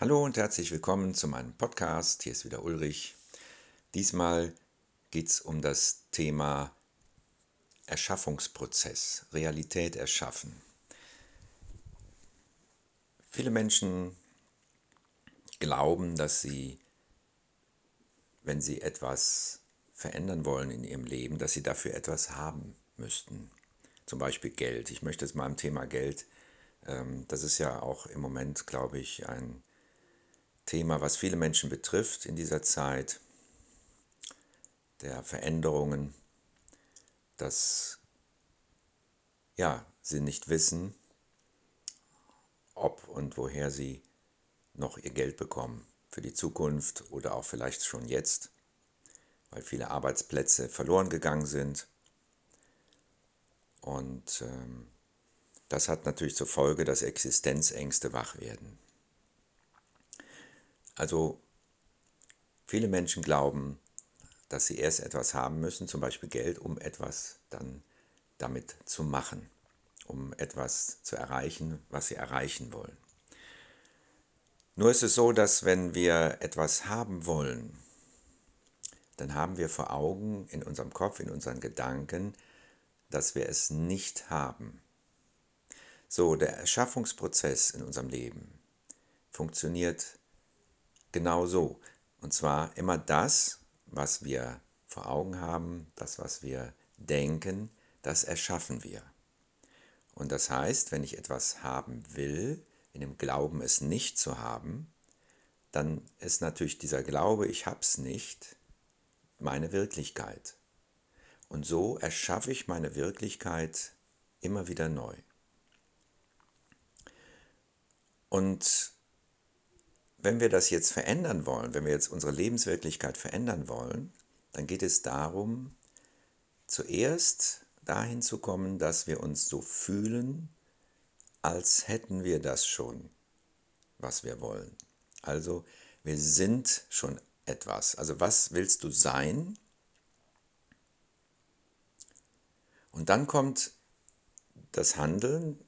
Hallo und herzlich willkommen zu meinem Podcast. Hier ist wieder Ulrich. Diesmal geht es um das Thema Erschaffungsprozess, Realität erschaffen. Viele Menschen glauben, dass sie, wenn sie etwas verändern wollen in ihrem Leben, dass sie dafür etwas haben müssten. Zum Beispiel Geld. Ich möchte es mal am Thema Geld, ähm, das ist ja auch im Moment, glaube ich, ein Thema, was viele Menschen betrifft in dieser Zeit der Veränderungen, dass ja, sie nicht wissen, ob und woher sie noch ihr Geld bekommen für die Zukunft oder auch vielleicht schon jetzt, weil viele Arbeitsplätze verloren gegangen sind. Und ähm, das hat natürlich zur Folge, dass Existenzängste wach werden. Also viele Menschen glauben, dass sie erst etwas haben müssen, zum Beispiel Geld, um etwas dann damit zu machen, um etwas zu erreichen, was sie erreichen wollen. Nur ist es so, dass wenn wir etwas haben wollen, dann haben wir vor Augen in unserem Kopf, in unseren Gedanken, dass wir es nicht haben. So, der Erschaffungsprozess in unserem Leben funktioniert genau so. Und zwar immer das, was wir vor Augen haben, das, was wir denken, das erschaffen wir. Und das heißt, wenn ich etwas haben will, in dem Glauben es nicht zu haben, dann ist natürlich dieser Glaube, ich hab's nicht, meine Wirklichkeit. Und so erschaffe ich meine Wirklichkeit immer wieder neu. Und wenn wir das jetzt verändern wollen, wenn wir jetzt unsere Lebenswirklichkeit verändern wollen, dann geht es darum, zuerst dahin zu kommen, dass wir uns so fühlen, als hätten wir das schon, was wir wollen. Also wir sind schon etwas. Also was willst du sein? Und dann kommt das Handeln.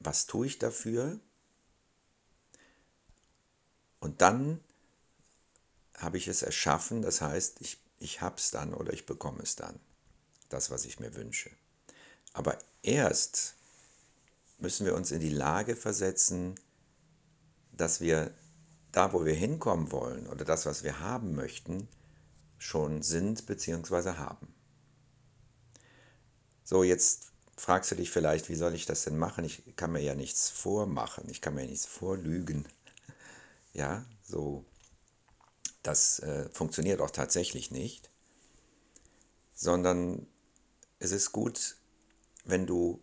Was tue ich dafür? Und dann habe ich es erschaffen, das heißt, ich, ich habe es dann oder ich bekomme es dann, das, was ich mir wünsche. Aber erst müssen wir uns in die Lage versetzen, dass wir da, wo wir hinkommen wollen oder das, was wir haben möchten, schon sind bzw. haben. So, jetzt fragst du dich vielleicht, wie soll ich das denn machen? Ich kann mir ja nichts vormachen, ich kann mir nichts vorlügen. Ja, so, das äh, funktioniert auch tatsächlich nicht, sondern es ist gut, wenn du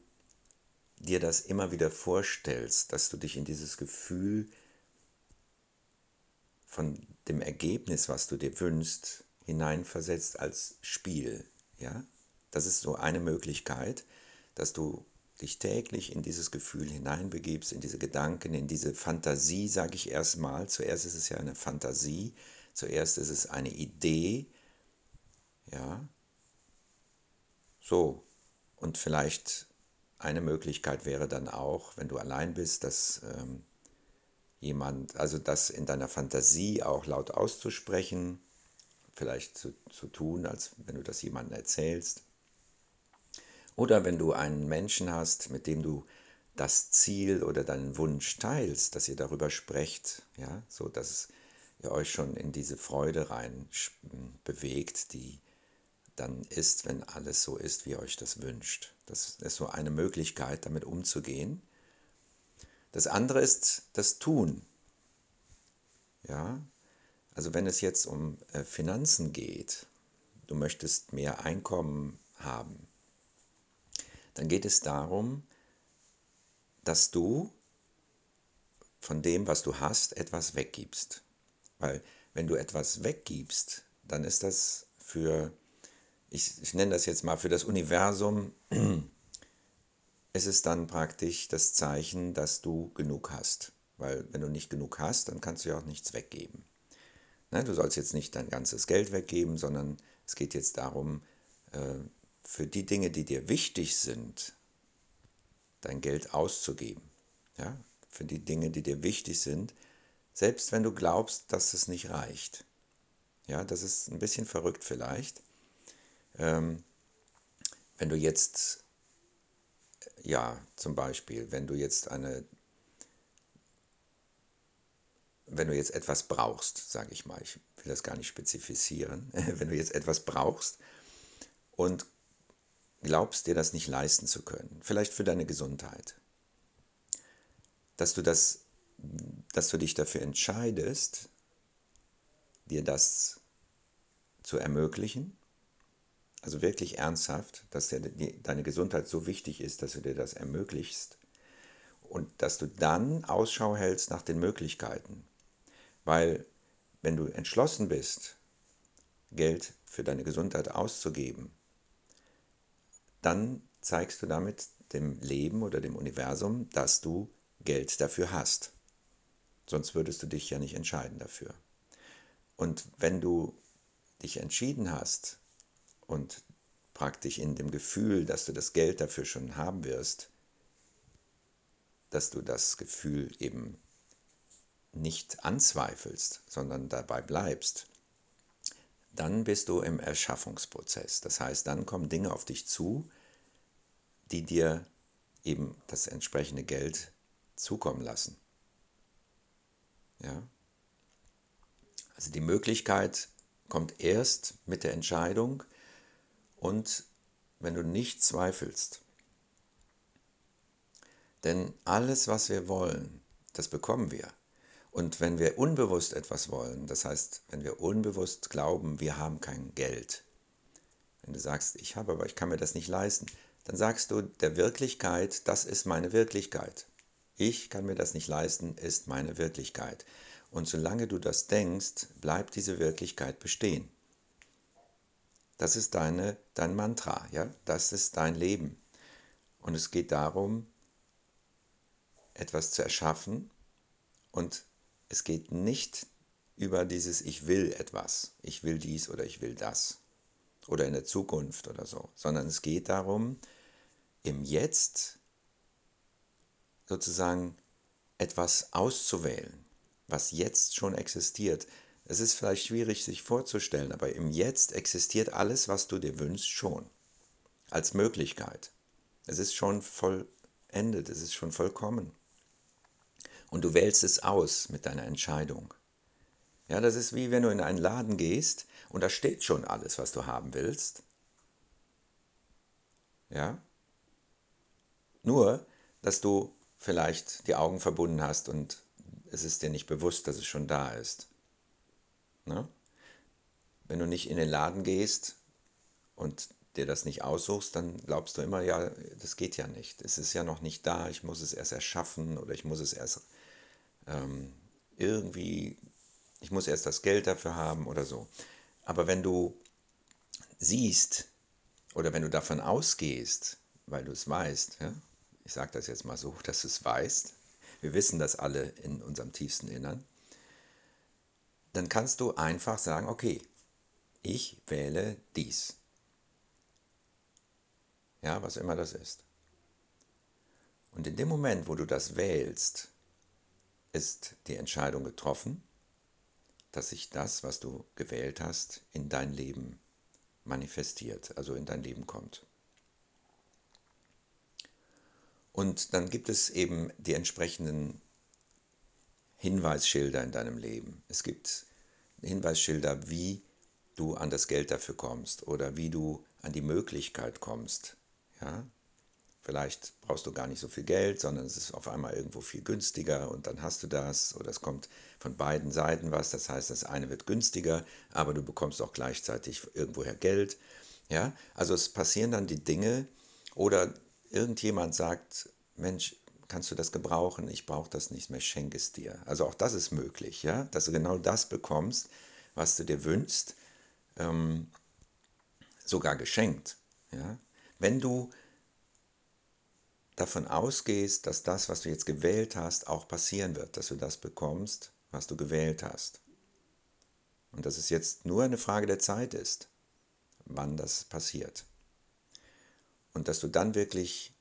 dir das immer wieder vorstellst, dass du dich in dieses Gefühl von dem Ergebnis, was du dir wünschst, hineinversetzt als Spiel. Ja? Das ist so eine Möglichkeit, dass du dich täglich in dieses Gefühl hineinbegibst, in diese Gedanken, in diese Fantasie, sage ich erstmal. Zuerst ist es ja eine Fantasie, zuerst ist es eine Idee, ja. So, und vielleicht eine Möglichkeit wäre dann auch, wenn du allein bist, dass ähm, jemand, also das in deiner Fantasie auch laut auszusprechen, vielleicht zu, zu tun, als wenn du das jemandem erzählst oder wenn du einen Menschen hast, mit dem du das Ziel oder deinen Wunsch teilst, dass ihr darüber sprecht, ja, so dass ihr euch schon in diese Freude rein bewegt, die dann ist, wenn alles so ist, wie ihr euch das wünscht. Das ist so eine Möglichkeit, damit umzugehen. Das andere ist das Tun. Ja, also wenn es jetzt um äh, Finanzen geht, du möchtest mehr Einkommen haben, dann geht es darum, dass du von dem, was du hast, etwas weggibst. Weil wenn du etwas weggibst, dann ist das für, ich, ich nenne das jetzt mal für das Universum, ist es dann praktisch das Zeichen, dass du genug hast. Weil wenn du nicht genug hast, dann kannst du ja auch nichts weggeben. Ne, du sollst jetzt nicht dein ganzes Geld weggeben, sondern es geht jetzt darum, äh, für die Dinge, die dir wichtig sind, dein Geld auszugeben. Ja? Für die Dinge, die dir wichtig sind, Selbst wenn du glaubst, dass es nicht reicht. Ja, das ist ein bisschen verrückt vielleicht. Ähm, wenn du jetzt, ja, zum Beispiel, wenn du jetzt eine, wenn du jetzt etwas brauchst, sage ich mal, ich will das gar nicht spezifizieren, wenn du jetzt etwas brauchst und glaubst dir das nicht leisten zu können, vielleicht für deine Gesundheit, dass du das, dass du dich dafür entscheidest, dir das zu ermöglichen, also wirklich ernsthaft, dass dir deine Gesundheit so wichtig ist, dass du dir das ermöglichst und dass du dann Ausschau hältst nach den Möglichkeiten. Weil wenn du entschlossen bist, Geld für deine Gesundheit auszugeben, dann zeigst du damit dem Leben oder dem Universum, dass du Geld dafür hast. Sonst würdest du dich ja nicht entscheiden dafür. Und wenn du dich entschieden hast und praktisch in dem Gefühl, dass du das Geld dafür schon haben wirst, dass du das Gefühl eben nicht anzweifelst, sondern dabei bleibst, dann bist du im Erschaffungsprozess. Das heißt, dann kommen Dinge auf dich zu, die dir eben das entsprechende Geld zukommen lassen. Ja? Also die Möglichkeit kommt erst mit der Entscheidung und wenn du nicht zweifelst. Denn alles, was wir wollen, das bekommen wir. Und wenn wir unbewusst etwas wollen, das heißt, wenn wir unbewusst glauben, wir haben kein Geld, wenn du sagst, ich habe, aber ich kann mir das nicht leisten, dann sagst du der Wirklichkeit, das ist meine Wirklichkeit. Ich kann mir das nicht leisten, ist meine Wirklichkeit. Und solange du das denkst, bleibt diese Wirklichkeit bestehen. Das ist deine, dein Mantra, ja? das ist dein Leben. Und es geht darum, etwas zu erschaffen und es geht nicht über dieses Ich will etwas, ich will dies oder ich will das oder in der Zukunft oder so, sondern es geht darum, im Jetzt sozusagen etwas auszuwählen was jetzt schon existiert. Es ist vielleicht schwierig sich vorzustellen, aber im Jetzt existiert alles, was du dir wünschst, schon. Als Möglichkeit. Es ist schon vollendet, es ist schon vollkommen. Und du wählst es aus mit deiner Entscheidung. Ja, das ist wie wenn du in einen Laden gehst und da steht schon alles, was du haben willst. Ja? Nur, dass du vielleicht die Augen verbunden hast und es ist dir nicht bewusst, dass es schon da ist. Ne? Wenn du nicht in den Laden gehst und dir das nicht aussuchst, dann glaubst du immer, ja, das geht ja nicht. Es ist ja noch nicht da, ich muss es erst erschaffen oder ich muss es erst ähm, irgendwie, ich muss erst das Geld dafür haben oder so. Aber wenn du siehst oder wenn du davon ausgehst, weil du es weißt, ja, ich sage das jetzt mal so, dass du es weißt, wir wissen das alle in unserem tiefsten Innern, dann kannst du einfach sagen, okay, ich wähle dies. Ja, was immer das ist. Und in dem Moment, wo du das wählst, ist die Entscheidung getroffen, dass sich das, was du gewählt hast, in dein Leben manifestiert, also in dein Leben kommt. Und dann gibt es eben die entsprechenden Hinweisschilder in deinem Leben. Es gibt Hinweisschilder, wie du an das Geld dafür kommst oder wie du an die Möglichkeit kommst. Ja? Vielleicht brauchst du gar nicht so viel Geld, sondern es ist auf einmal irgendwo viel günstiger und dann hast du das oder es kommt von beiden Seiten was. Das heißt, das eine wird günstiger, aber du bekommst auch gleichzeitig irgendwoher Geld. Ja? Also es passieren dann die Dinge oder irgendjemand sagt, Mensch, kannst du das gebrauchen? Ich brauche das nicht mehr, schenke es dir. Also auch das ist möglich, ja, dass du genau das bekommst, was du dir wünschst, ähm, sogar geschenkt. Ja? Wenn du davon ausgehst, dass das, was du jetzt gewählt hast, auch passieren wird, dass du das bekommst, was du gewählt hast. Und dass es jetzt nur eine Frage der Zeit ist, wann das passiert. Und dass du dann wirklich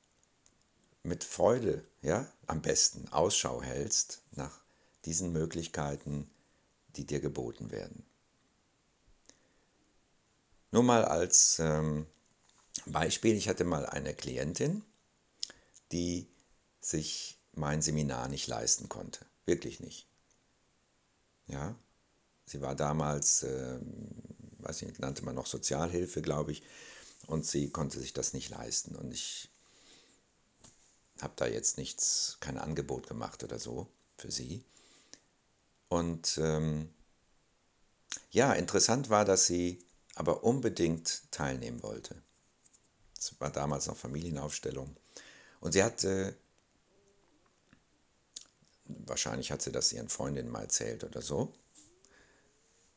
mit Freude, ja, am besten Ausschau hältst nach diesen Möglichkeiten, die dir geboten werden. Nur mal als ähm, Beispiel, ich hatte mal eine Klientin, die sich mein Seminar nicht leisten konnte. Wirklich nicht. Ja, sie war damals, äh, weiß nicht, nannte man noch Sozialhilfe, glaube ich, und sie konnte sich das nicht leisten. Und ich habe da jetzt nichts, kein Angebot gemacht oder so für sie. Und ähm, ja, interessant war, dass sie aber unbedingt teilnehmen wollte. Es war damals noch Familienaufstellung. Und sie hatte, wahrscheinlich hat sie das ihren Freundinnen mal erzählt oder so.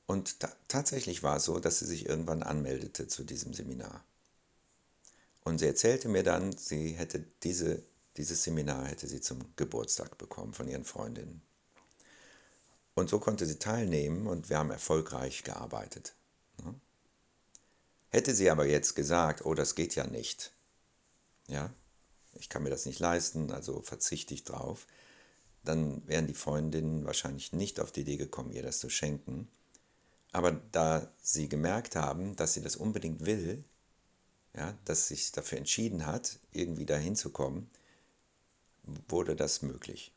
Und ta tatsächlich war es so, dass sie sich irgendwann anmeldete zu diesem Seminar. Und sie erzählte mir dann, sie hätte diese, dieses Seminar hätte sie zum Geburtstag bekommen von ihren Freundinnen. Und so konnte sie teilnehmen und wir haben erfolgreich gearbeitet. Hätte sie aber jetzt gesagt, oh, das geht ja nicht, ja, ich kann mir das nicht leisten, also verzichte ich drauf, dann wären die Freundinnen wahrscheinlich nicht auf die Idee gekommen, ihr das zu schenken. Aber da sie gemerkt haben, dass sie das unbedingt will, ja, dass sie sich dafür entschieden hat, irgendwie dahin zu kommen, wurde das möglich.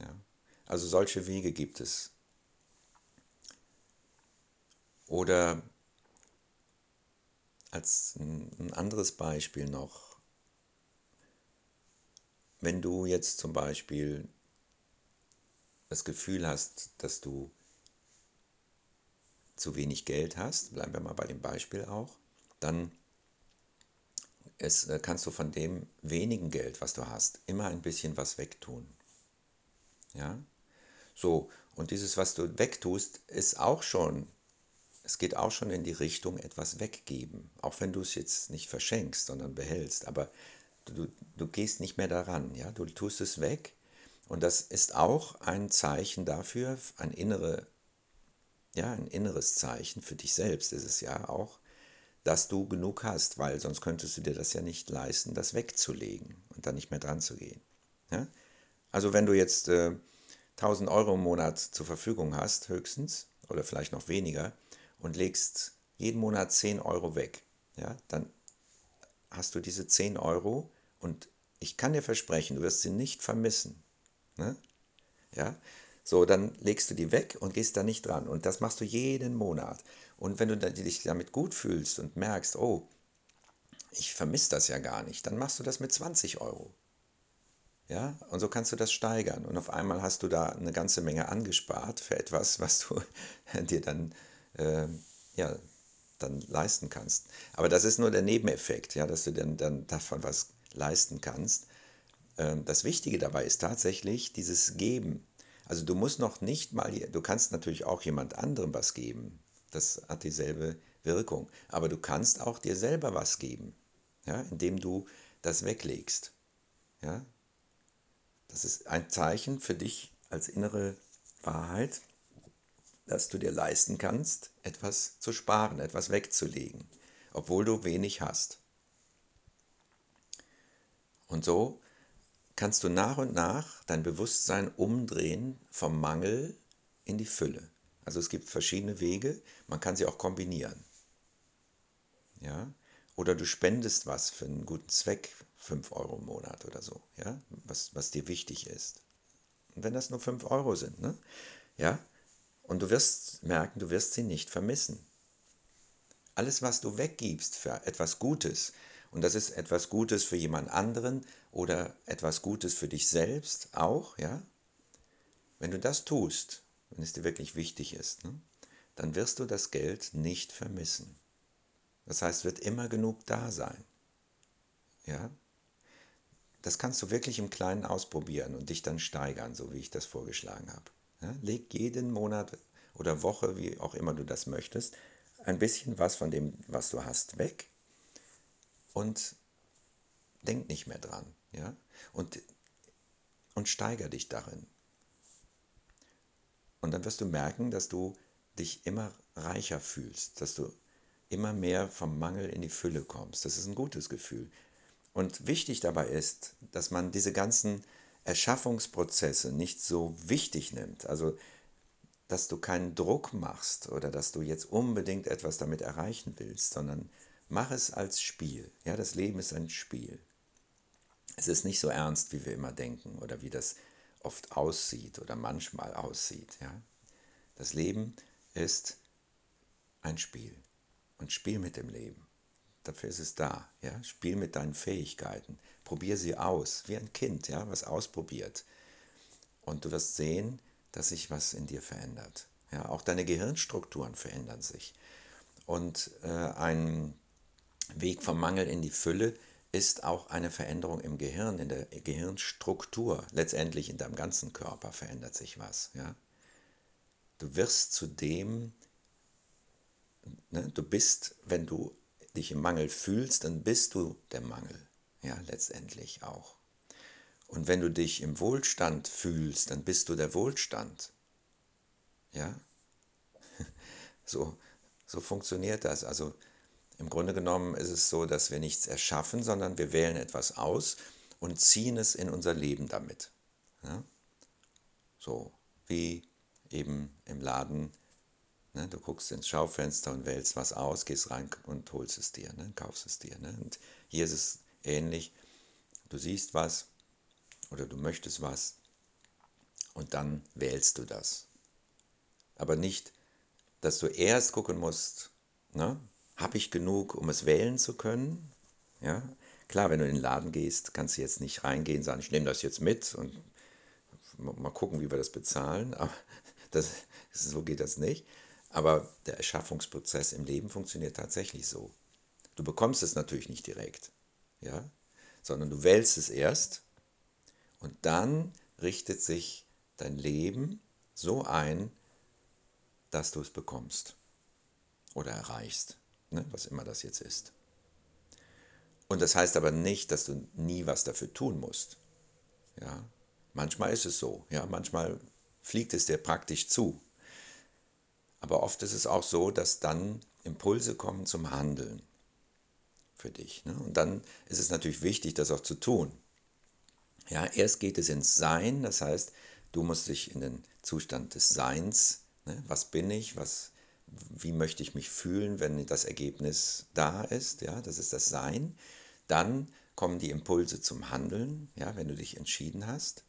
Ja. Also solche Wege gibt es. Oder als ein anderes Beispiel noch, wenn du jetzt zum Beispiel das Gefühl hast, dass du zu wenig Geld hast, bleiben wir mal bei dem Beispiel auch, dann es, äh, kannst du von dem wenigen Geld, was du hast, immer ein bisschen was wegtun. Ja? So, und dieses, was du wegtust, ist auch schon es geht auch schon in die Richtung etwas weggeben, auch wenn du es jetzt nicht verschenkst, sondern behältst, aber du, du gehst nicht mehr daran, ja, du tust es weg und das ist auch ein Zeichen dafür, ein innere, ja, ein inneres Zeichen für dich selbst ist es ja auch, dass du genug hast, weil sonst könntest du dir das ja nicht leisten, das wegzulegen und dann nicht mehr dran zu gehen. Ja? Also wenn du jetzt äh, 1000 Euro im Monat zur Verfügung hast, höchstens, oder vielleicht noch weniger, und legst jeden Monat 10 Euro weg, ja, dann hast du diese 10 Euro und ich kann dir versprechen, du wirst sie nicht vermissen. Ne? Ja? So, dann legst du die weg und gehst da nicht dran. Und das machst du jeden Monat. Und wenn du dich damit gut fühlst und merkst, oh, ich vermisse das ja gar nicht, dann machst du das mit 20 Euro. Ja, und so kannst du das steigern. Und auf einmal hast du da eine ganze Menge angespart für etwas, was du dir dann äh, ja, dann leisten kannst. Aber das ist nur der Nebeneffekt, ja, dass du dann, dann davon was leisten kannst. Ähm, das Wichtige dabei ist tatsächlich dieses Geben. Also du musst noch nicht mal, du kannst natürlich auch jemand anderem was geben. Das hat dieselbe Wirkung. Aber du kannst auch dir selber was geben, ja, indem du das weglegst. Ja? Das ist ein Zeichen für dich als innere Wahrheit, dass du dir leisten kannst, etwas zu sparen, etwas wegzulegen, obwohl du wenig hast. Und so kannst du nach und nach dein Bewusstsein umdrehen vom Mangel in die Fülle. Also es gibt verschiedene Wege, man kann sie auch kombinieren. Ja? Oder du spendest was für einen guten Zweck, 5 Euro im Monat oder so, ja? was, was dir wichtig ist. Und wenn das nur 5 Euro sind, ne? ja? Und du wirst merken, du wirst sie nicht vermissen. Alles, was du weggibst für etwas Gutes, und das ist etwas Gutes für jemand anderen oder etwas Gutes für dich selbst auch, ja, wenn du das tust, wenn es dir wirklich wichtig ist, ne, dann wirst du das Geld nicht vermissen. Das heißt, wird immer genug da sein. Ja? Das kannst du wirklich im Kleinen ausprobieren und dich dann steigern, so wie ich das vorgeschlagen habe. Ja, leg jeden Monat oder Woche, wie auch immer du das möchtest, ein bisschen was von dem, was du hast, weg und denk nicht mehr dran. Ja? Und, und steiger dich darin. Und dann wirst du merken, dass du dich immer reicher fühlst, dass du immer mehr vom Mangel in die Fülle kommst. Das ist ein gutes Gefühl. Und wichtig dabei ist, dass man diese ganzen Erschaffungsprozesse nicht so wichtig nimmt, also dass du keinen Druck machst oder dass du jetzt unbedingt etwas damit erreichen willst, sondern mach es als Spiel. Ja, das Leben ist ein Spiel. Es ist nicht so ernst, wie wir immer denken oder wie das oft aussieht oder manchmal aussieht. Ja? Das Leben ist ein Spiel und spiel mit dem Leben. Dafür ist es da. Ja? Spiel mit deinen Fähigkeiten. Probier sie aus, wie ein Kind, ja, was ausprobiert. Und du wirst sehen, dass sich was in dir verändert. Ja, auch deine Gehirnstrukturen verändern sich. Und äh, ein Weg vom Mangel in die Fülle ist auch eine Veränderung im Gehirn, in der Gehirnstruktur. Letztendlich in deinem ganzen Körper verändert sich was. Ja? Du wirst zu dem, ne, du bist, wenn du dich im Mangel fühlst, dann bist du der Mangel. Ja, letztendlich auch. Und wenn du dich im Wohlstand fühlst, dann bist du der Wohlstand. Ja? So, so funktioniert das. Also im Grunde genommen ist es so, dass wir nichts erschaffen, sondern wir wählen etwas aus und ziehen es in unser Leben damit. Ja? So wie eben im Laden. Ne? Du guckst ins Schaufenster und wählst was aus, gehst rein und holst es dir, ne? kaufst es dir. Ne? Und hier ist es ähnlich. Du siehst was, oder du möchtest was und dann wählst du das. Aber nicht, dass du erst gucken musst, ne? Habe ich genug, um es wählen zu können? Ja? Klar, wenn du in den Laden gehst, kannst du jetzt nicht reingehen und sagen, ich nehme das jetzt mit und mal gucken, wie wir das bezahlen. Aber das, so geht das nicht. Aber der Erschaffungsprozess im Leben funktioniert tatsächlich so. Du bekommst es natürlich nicht direkt, ja? sondern du wählst es erst und dann richtet sich dein Leben so ein, dass du es bekommst oder erreichst, ne, was immer das jetzt ist. Und das heißt aber nicht, dass du nie was dafür tun musst. Ja, manchmal ist es so, ja, manchmal fliegt es dir praktisch zu. Aber oft ist es auch so, dass dann Impulse kommen zum Handeln für dich. Ne? Und dann ist es natürlich wichtig, das auch zu tun. Ja, erst geht es ins Sein, das heißt, du musst dich in den Zustand des Seins, ne, was bin ich, was, wie möchte ich mich fühlen, wenn das Ergebnis da ist, ja, das ist das Sein. Dann kommen die Impulse zum Handeln, ja, wenn du dich entschieden hast.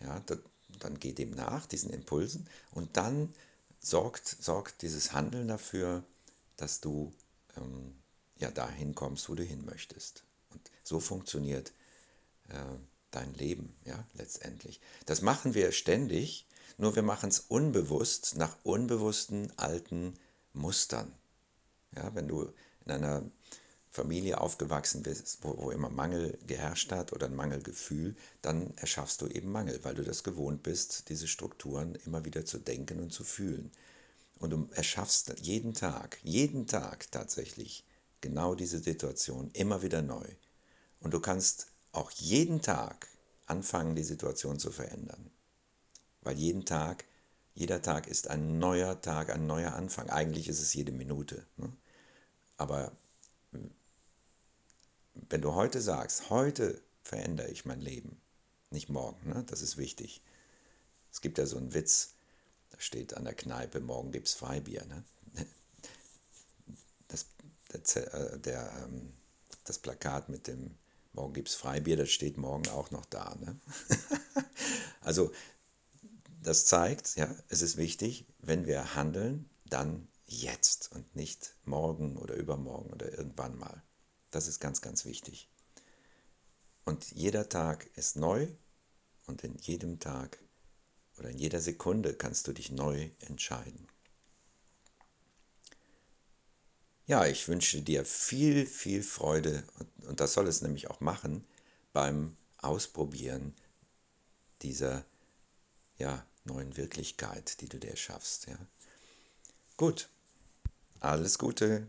Ja, da, dann geh dem nach, diesen Impulsen, und dann sorgt, sorgt dieses Handeln dafür, dass du ähm, ja dahin kommst, wo du hin möchtest. Und so funktioniert äh, dein Leben, ja, letztendlich. Das machen wir ständig, nur wir machen es unbewusst nach unbewussten alten Mustern. Ja, wenn du in einer Familie aufgewachsen bist, wo, wo immer Mangel geherrscht hat oder ein Mangelgefühl, dann erschaffst du eben Mangel, weil du das gewohnt bist, diese Strukturen immer wieder zu denken und zu fühlen. Und du erschaffst jeden Tag, jeden Tag tatsächlich genau diese Situation immer wieder neu. Und du kannst auch jeden Tag anfangen, die Situation zu verändern. Weil jeden Tag, jeder Tag ist ein neuer Tag, ein neuer Anfang. Eigentlich ist es jede Minute. Ne? Aber wenn du heute sagst, heute verändere ich mein Leben, nicht morgen, ne? das ist wichtig. Es gibt ja so einen Witz, da steht an der Kneipe, morgen gibt es Freibier. Ne? Das, der, äh, der, ähm, das Plakat mit dem Morgen gibt es Freibier, das steht morgen auch noch da. Ne? also das zeigt, ja, es ist wichtig, wenn wir handeln, dann jetzt und nicht morgen oder übermorgen oder irgendwann mal. Das ist ganz, ganz wichtig. Und jeder Tag ist neu und in jedem Tag oder in jeder Sekunde kannst du dich neu entscheiden. Ja, ich wünsche dir viel, viel Freude und, und das soll es nämlich auch machen beim Ausprobieren dieser ja, neuen Wirklichkeit, die du dir schaffst. Ja. Gut, alles Gute.